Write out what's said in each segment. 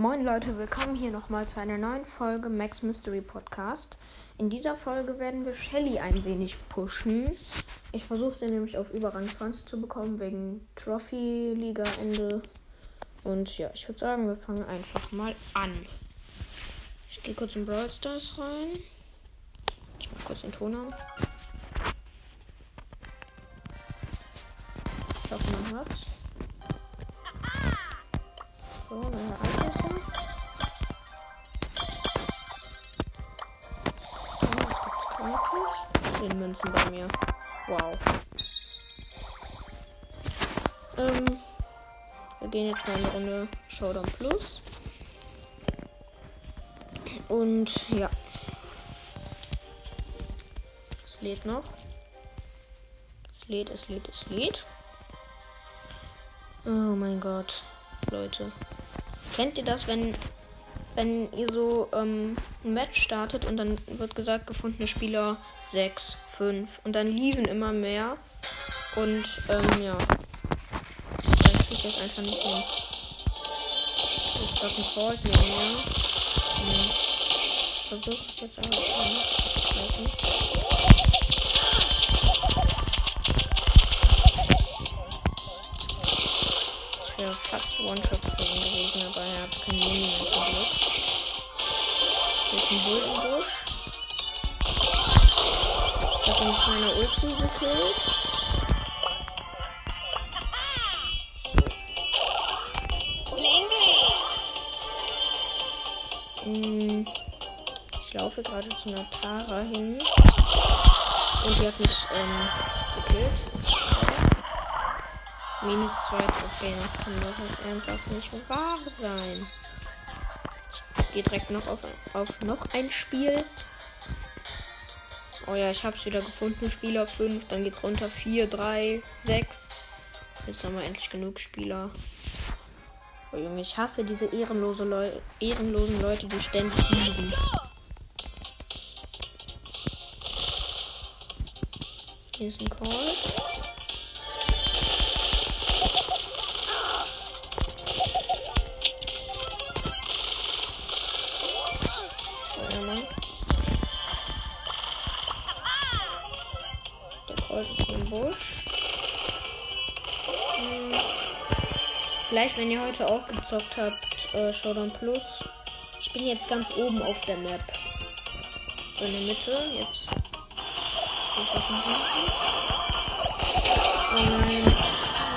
Moin Leute, willkommen hier nochmal zu einer neuen Folge Max Mystery Podcast. In dieser Folge werden wir Shelly ein wenig pushen. Ich versuche sie nämlich auf über Rang 20 zu bekommen wegen Trophy-Liga-Ende. Und ja, ich würde sagen, wir fangen einfach mal an. Ich gehe kurz in Brawl Stars rein. Ich mach kurz den Ton an. Ich hoffe, man hört's. So, neue Angriffe. 10 Münzen bei mir. Wow. Ähm, wir gehen jetzt mal eine Runde Showdown Plus. Und ja. Es lädt noch. Es lädt, es lädt, es lädt. Oh mein Gott, Leute. Kennt ihr das, wenn, wenn ihr so ähm, ein Match startet und dann wird gesagt, gefundene Spieler 6, 5 und dann liefen immer mehr und ähm, ja, dann kriegt das einfach nicht hin. Ich glaube, ein neben mir. Hm. Versucht jetzt aber auch nicht. Tara hin. Und die hat mich ähm, gekillt. Minus zwei Trophäen, das kann doch jetzt ernsthaft nicht wahr sein. Ich gehe direkt noch auf, auf noch ein Spiel. Oh ja, ich hab's wieder gefunden. Spieler 5, dann geht's runter 4, 3, 6. Jetzt haben wir endlich genug Spieler. Oh Junge, ich hasse diese ehrenlose Leu ehrenlosen Leute, die ständig liegen. Hier ist ein Call. Hm. Vielleicht, wenn ihr heute auch gezockt habt, äh, Showdown Plus. Ich bin jetzt ganz oben auf der Map. So in der Mitte. Jetzt. Oh nein.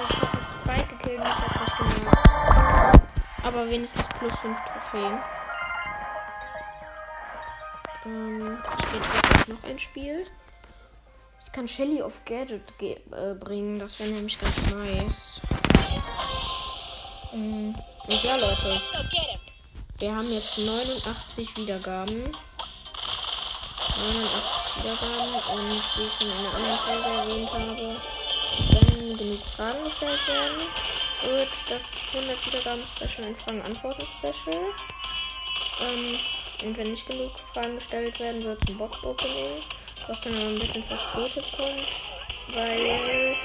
Ich hab einen Spike gekillt und ich nicht gemerkt. Aber wenigstens plus 5 Trophäen. Ähm, auf noch ein Spiel. Ich kann Shelly auf Gadget ge äh, bringen. Das wäre nämlich ganz nice. Mm, Und ja, Leute. Wir haben jetzt 89 Wiedergaben. 89 Wiedergaben. Und wie ich in einer anderen Folge erwähnt habe, wenn genug Fragen gestellt werden, wird das 100 Wiedergaben Special ein Fragen-Antworten-Special. Ähm, und wenn nicht genug Fragen gestellt werden, wird es ein Box-Opening, was dann aber ein bisschen verspätet kommt, weil,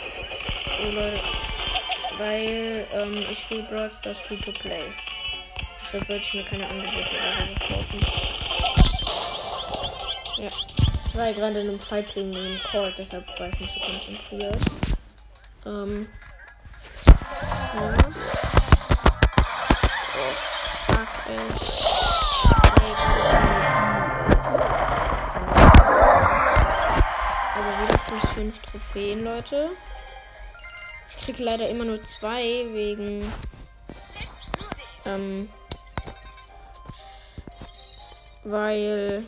oder, weil ähm, ich spiele Brawl Stars Free to Play. Deshalb würde ich mir keine Angebote oder so kaufen. Ja. War ja gerade in einem Fight gegen den Court, deshalb war ich nicht so konzentriert. Ähm. Ja. Oh, fuck, ey. Also wieder plus 5 Trophäen, Leute. Ich kriege leider immer nur zwei wegen. Ähm. Weil.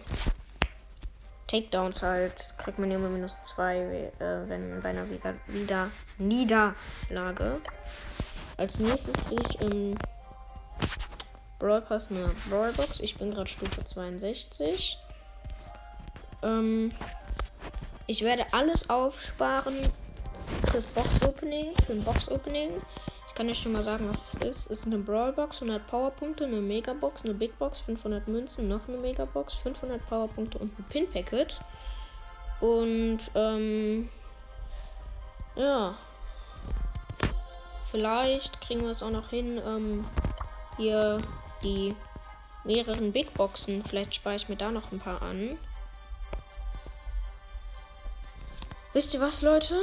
Takedowns halt. Kriegt man immer minus 2, äh, wenn bei einer wieder, wieder Niederlage. Als nächstes kriege ich im Brawl Pass eine Brawl Box. Ich bin gerade Stufe 62. Ähm, ich werde alles aufsparen fürs Box Opening, für ein Box Opening. Ich kann euch schon mal sagen, was es ist. Es ist eine Brawl Box, 100 Powerpunkte, eine Mega Box, eine Big Box, 500 Münzen, noch eine Mega Box, 500 Powerpunkte und ein Pin Packet. Und ähm, ja, vielleicht kriegen wir es auch noch hin, ähm, hier die mehreren Big Boxen. Vielleicht spare ich mir da noch ein paar an. Wisst ihr was, Leute?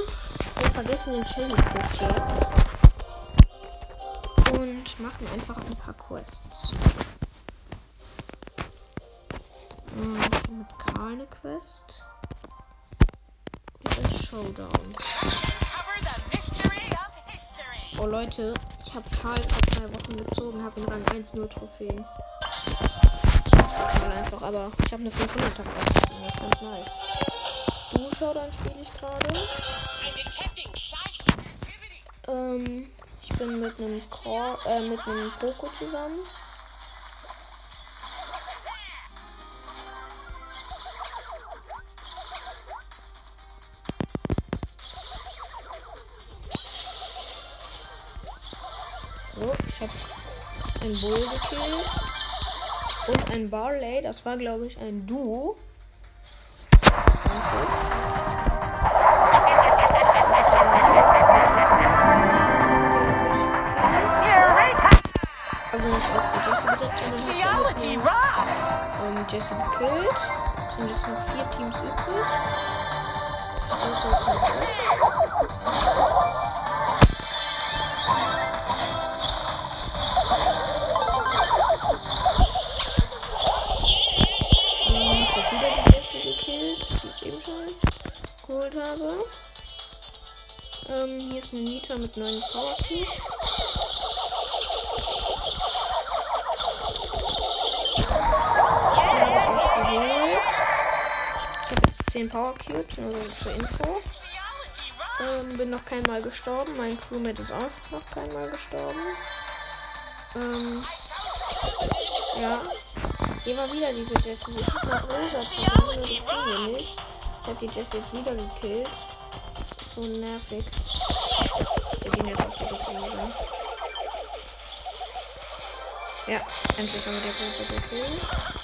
Wir vergessen den Push jetzt. Und machen einfach ein paar Quests. Hm, mit Karl eine Quest. Und Showdown. Oh Leute, ich habe Karl vor zwei Wochen gezogen, habe ihn Rang 1 0 Trophäen. Ich hasse Karl einfach, aber ich habe eine 500er Quest. Das ist ganz nice. Du Showdown spiele ich gerade. Ähm, ich bin mit einem Core, äh, mit einem Poco zusammen. So, ich habe ein Bull gekillt. Und ein Barley, das war glaube ich ein Duo. Noch vier Teams übrig. Also ist halt geholt habe. Ähm, hier ist eine Nita mit neuen Power Cubes. 10 Power Cubes, also zur Info. Ähm, bin noch keinmal gestorben. Mein Crewmate ist auch noch keinmal gestorben. Ähm, ja. War wieder diese Jessie. Ich hab nach Rosa verloren. Ich hab die Jessie jetzt wieder gekillt. Das ist so nervig. Wir gehen jetzt auf diese Rosa. Ja, endlich haben wir die Rosa gekillt.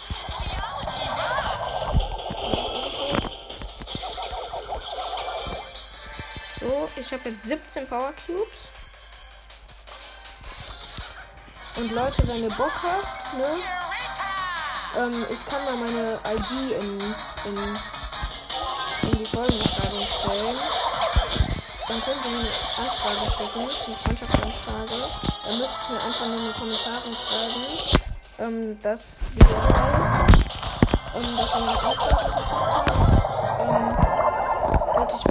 So, ich habe jetzt 17 Power Cubes. Und Leute, wenn ihr Bock habt, ne? Ähm, ich kann mal meine ID in, in, in die Folgenbeschreibung stellen. Dann könnt ihr mir eine Anfrage schicken, eine Freundschaftsanfrage. Dann müsst ihr mir einfach nur in die Kommentare schreiben, ähm, dass wir ähm, dass ihr mir Anfrage und ich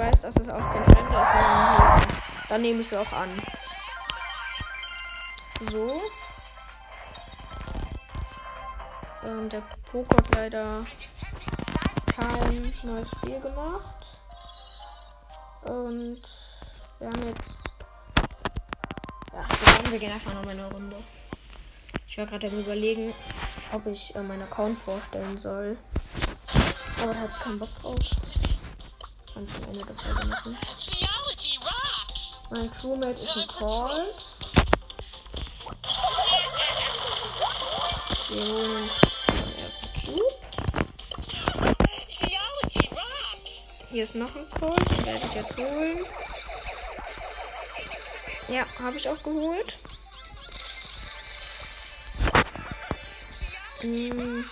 weiß, dass es auch kein Fremder ist, sondern dann nehme ich es auch an. So. Ähm, der Poker hat leider kein neues Spiel gemacht. Und wir haben jetzt. Ja, sagen, wir gehen einfach noch eine Runde. Ich war gerade am überlegen, ob ich äh, meinen Account vorstellen soll. Aber da hat ich keinen Bock drauf. Ich am Ende der Folge machen. Mein Crewmate ist ein Colt. Wir holen uns den ersten Cube. Hier ist noch ein Colt, den werde ich jetzt holen. Ja, habe ich auch geholt. Hm.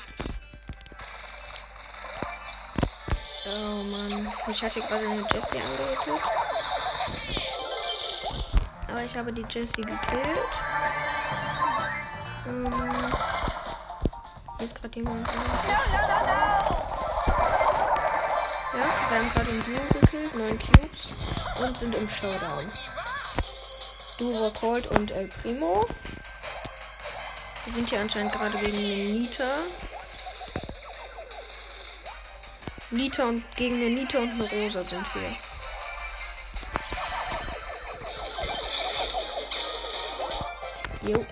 Oh Mann, ich hatte gerade eine Jessie angehittet. Aber ich habe die Jessie gekillt. Ähm, hier ist gerade jemand. Ja, wir haben gerade einen Duo gekillt, 9 Cubes und sind im Showdown. Duo Colt und El Primo. Wir sind hier anscheinend gerade gegen den Nita. Nita und gegen eine Nita und eine Rosa sind wir. Jo.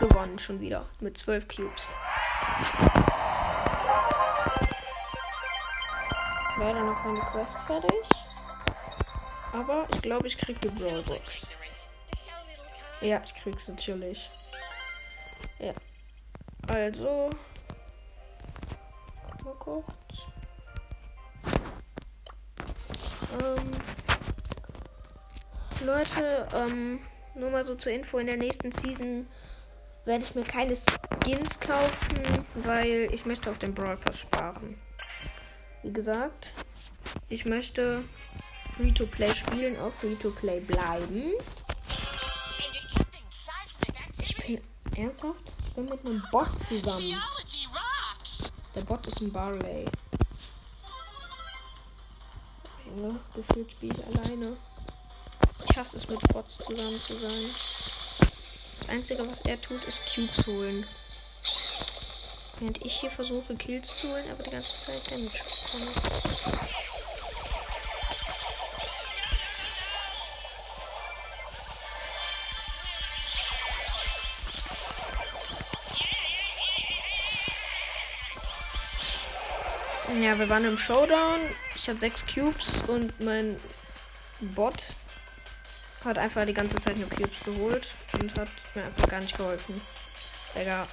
Gewonnen schon wieder. Mit 12 Cubes. Leider noch keine Quest fertig. Aber ich glaube, ich krieg die Brawlbox. Ja, ich krieg's natürlich. Ja. Also. Mal kurz. Ähm, Leute, ähm, nur mal so zur Info, in der nächsten Season werde ich mir keine Skins kaufen, weil ich möchte auf den Brawl Pass sparen. Wie gesagt, ich möchte Free-to-Play spielen, auch Free-to-Play bleiben. Ich bin ernsthaft? Ich bin mit einem Bot zusammen. Der Bot ist ein Barley. Junge, gefühlt spiele ich alleine. Ich hasse es, mit Bots zusammen zu sein. Das Einzige, was er tut, ist Cubes holen. Während ich hier versuche, Kills zu holen, aber die ganze Zeit Damage bekomme. Ja, wir waren im Showdown. Ich hatte sechs Cubes und mein Bot hat einfach die ganze Zeit nur Cubes geholt und hat mir einfach gar nicht geholfen. Digga.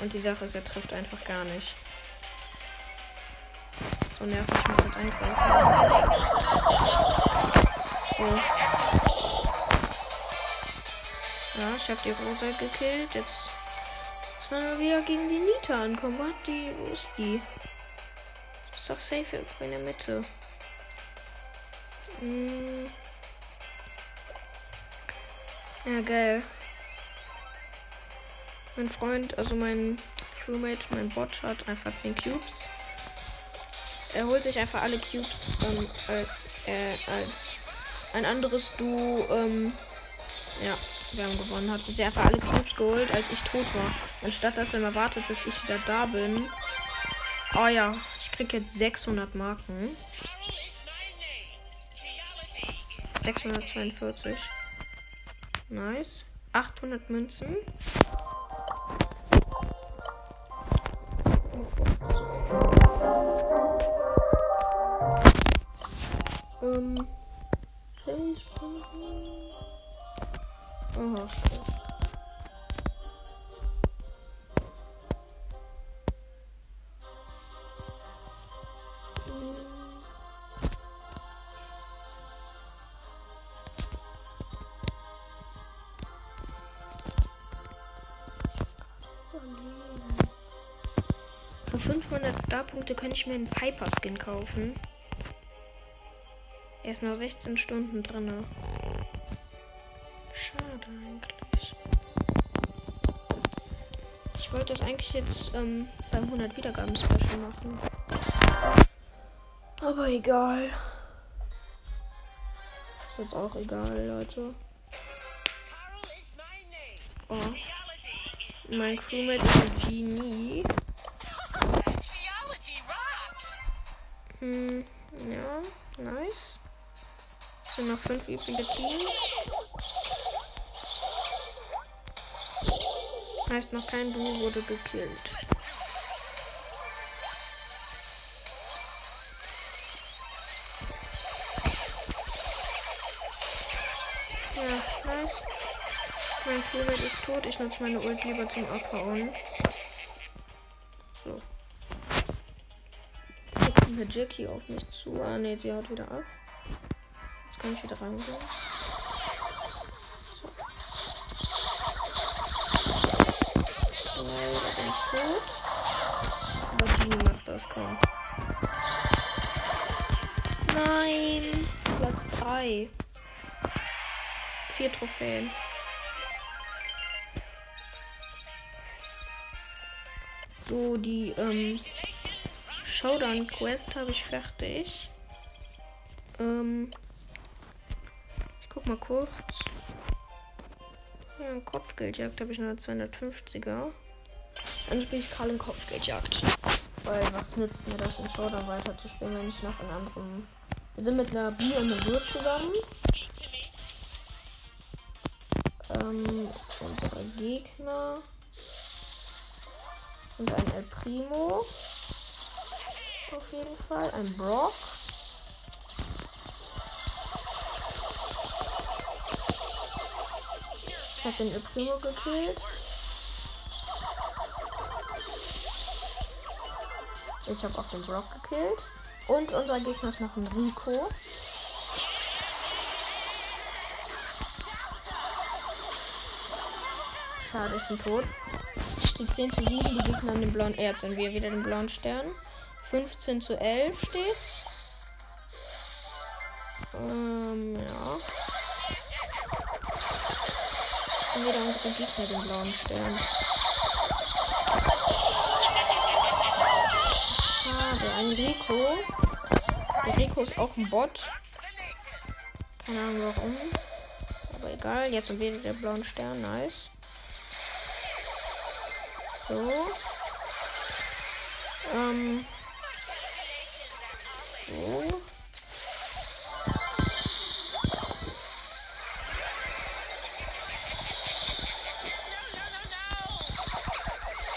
Und die Sache ist, er trifft einfach gar nicht. So nervig, ich muss jetzt eingreifen. So. Ja, ich habe die Rosa gekillt. Jetzt sollen wir wieder gegen die Nita ankommen. Wo, die, wo ist die? Ist doch safe irgendwo in der Mitte. Hm. Ja, geil. Mein Freund, also mein Crewmate, mein Bot hat einfach 10 Cubes. Er holt sich einfach alle Cubes ähm, als, äh, als ein anderes Duo. Ähm, ja, wir haben gewonnen. Hat sich einfach alle Cubes geholt, als ich tot war. Anstatt dass er mal wartet, bis ich wieder da bin. Oh ja, ich krieg jetzt 600 Marken. 642. Nice. 800 Münzen. Ähm. Aha. Star-Punkte könnte ich mir einen Piper-Skin kaufen. Er ist noch 16 Stunden drin. Schade eigentlich. Ich wollte das eigentlich jetzt ähm, beim 100 Wiedergaben Special machen. Aber egal. Ist jetzt auch egal, Leute. Oh. Mein Crewmate ist ein Genie. Hm, ja, nice. Sind noch fünf übrige Teams. Heißt, noch kein Duo wurde gekillt. Ja, nice. Mein Crewmate ist tot. Ich nutze meine Ult lieber zum Abhauen. Kommt eine Jackie auf mich zu. Ah, ne, sie haut wieder ab. Jetzt kann ich wieder reingehen. So. Leider bin ich tot. Aber die macht das kaum. Nein! Platz 3. Vier Trophäen. So, die ähm, Showdown Quest habe ich fertig. Ähm, ich guck mal kurz. Ja, Kopfgeldjagd habe ich nur 250er. Dann spiele ich Karl in Kopfgeldjagd. Weil was nützt mir das in Showdown weiter zu spielen, wenn ich noch in anderen. Wir sind mit einer B und einem Würf zusammen. Ähm, unsere Gegner und ein El Primo. Auf jeden Fall. Ein Brock. Ich habe den Primo gekillt. Ich habe auch den Brock gekillt. Und unser Gegner ist noch ein Rico. schade, ich bin tot. Steht 10 zu 7, die Gegner an dem blauen Erz und wir wieder den blauen Stern. 15 zu 11 steht's. Ähm, ja. Und wieder unsere Gegner den blauen Stern. Schade, ein Rico. Der Rico ist auch ein Bot. Keine Ahnung warum. Aber egal, jetzt wir der blauen Stern. Nice. So. Ähm.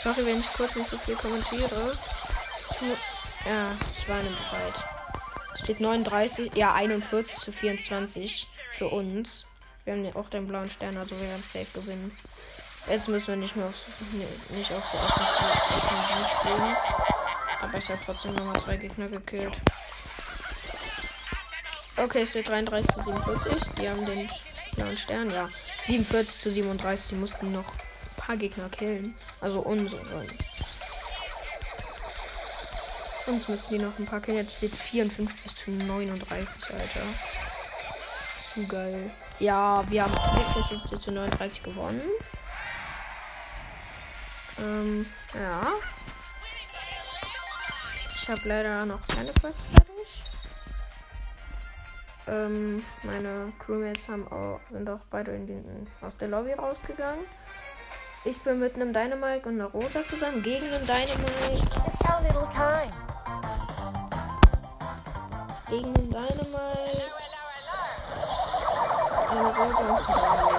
Sorry, wenn ich kurz nicht so viel kommentiere. Ja, ich war in einem Fight. Steht 39, ja 41 zu 24 für uns. Wir haben ja auch den blauen Stern, also wir werden safe gewinnen. Jetzt müssen wir nicht mehr auf, nicht auf so offensiv spielen. Aber ich habe trotzdem nochmal zwei Gegner gekillt. Okay, es steht 33 zu 47. Die haben den blauen Stern, ja. 47 zu 37. Die mussten noch paar Gegner killen. Also unsere. Uns müssen die noch ein paar killen. Jetzt steht 54 zu 39, Alter. Zu geil. Ja, wir haben 56 zu 39 gewonnen. Ähm, ja. Ich habe leider noch keine Quest fertig. Ähm, meine Crewmates haben auch, sind auch beide in den, aus der Lobby rausgegangen. Ich bin mit einem Dynamite und einer Rosa zusammen gegen einen Dynamite. Gegen einen Dynamite. Eine Rosa und ein Dynamite.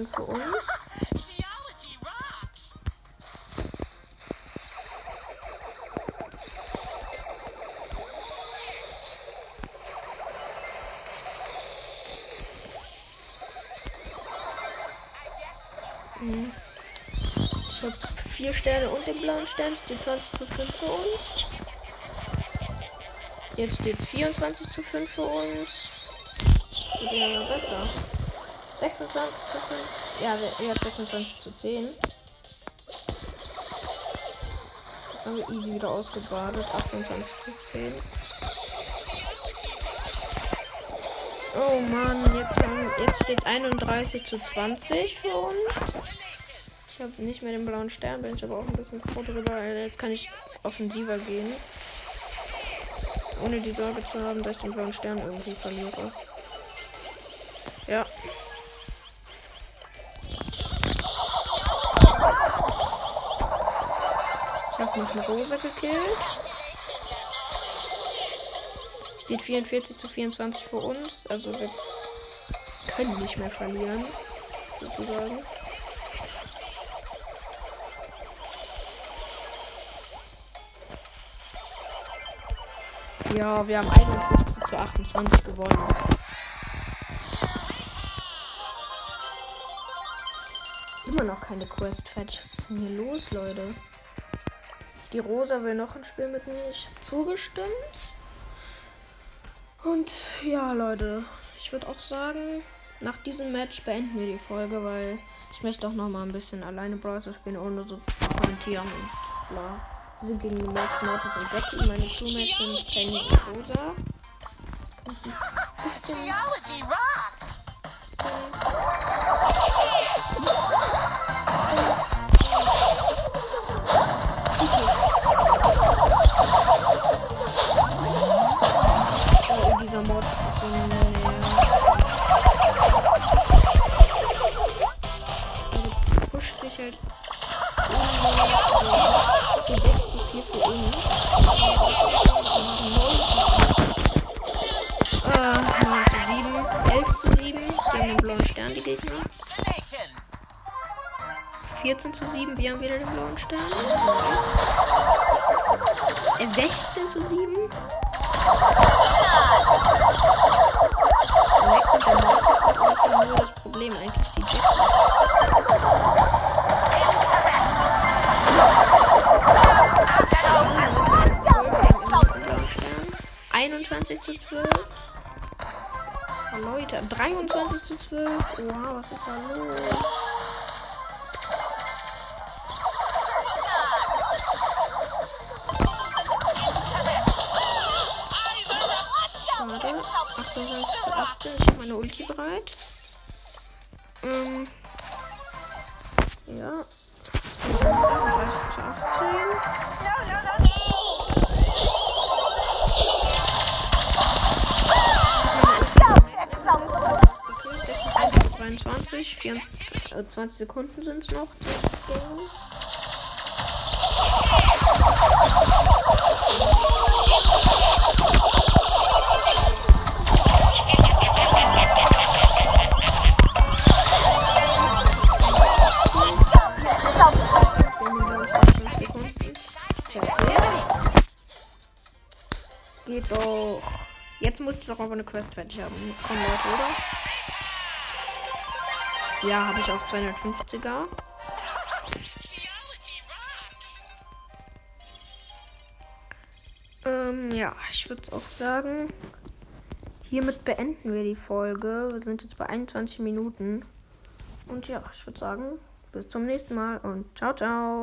13 zu 5 für uns. Mhm. Ich habe vier Sterne und den blauen Stern. Steht 20 zu 5 für uns. Jetzt steht es 24 zu 5 für uns. Ja besser. 26 zu 5. Ja, jetzt 26 zu 10. Jetzt haben wir easy wieder ausgebadet. 28 zu 10. Oh Mann, jetzt, jetzt steht 31 zu 20 für uns. Ich habe nicht mehr den blauen Stern, bin ich aber auch ein bisschen froh drüber. Jetzt kann ich offensiver gehen. Ohne die Sorge zu haben, dass ich den blauen Stern irgendwie verliere. Noch eine Rose gekillt. Steht 44 zu 24 für uns. Also wir können nicht mehr verlieren. Sozusagen. Ja, wir haben 51 zu 28 gewonnen. Immer noch keine Quest fertig. Was ist denn hier los, Leute? Die Rosa will noch ein Spiel mit mir. Ich habe zugestimmt. Und ja, Leute, ich würde auch sagen, nach diesem Match beenden wir die Folge, weil ich möchte auch noch mal ein bisschen alleine Browser spielen, ohne so zu kommentieren und bla. Wir sind gegen die Max, Mortis und Becky. Meine Crewmates sind Penny und Rosa. Geology Sich halt. Die 6 zu 4 für uns. Äh, 9 zu 7. 11 zu 7. Die haben den blauen Stern, die Gegner. 14 zu 7. Wir haben wieder den blauen Stern. Äh, 16 zu 7. Max und der Mortis irgendwie nur das Problem. Eigentlich die Jackson. 21 zu 12. Oh, Leute, 23 zu 12. Wow, was ist da los? 20 Sekunden sind es noch. Geht doch. Jetzt muss ich doch aber eine Quest fertig haben. Komm, Leute, oder? Ja, habe ich auch 250er. Ähm, ja, ich würde auch sagen, hiermit beenden wir die Folge. Wir sind jetzt bei 21 Minuten. Und ja, ich würde sagen, bis zum nächsten Mal und ciao, ciao.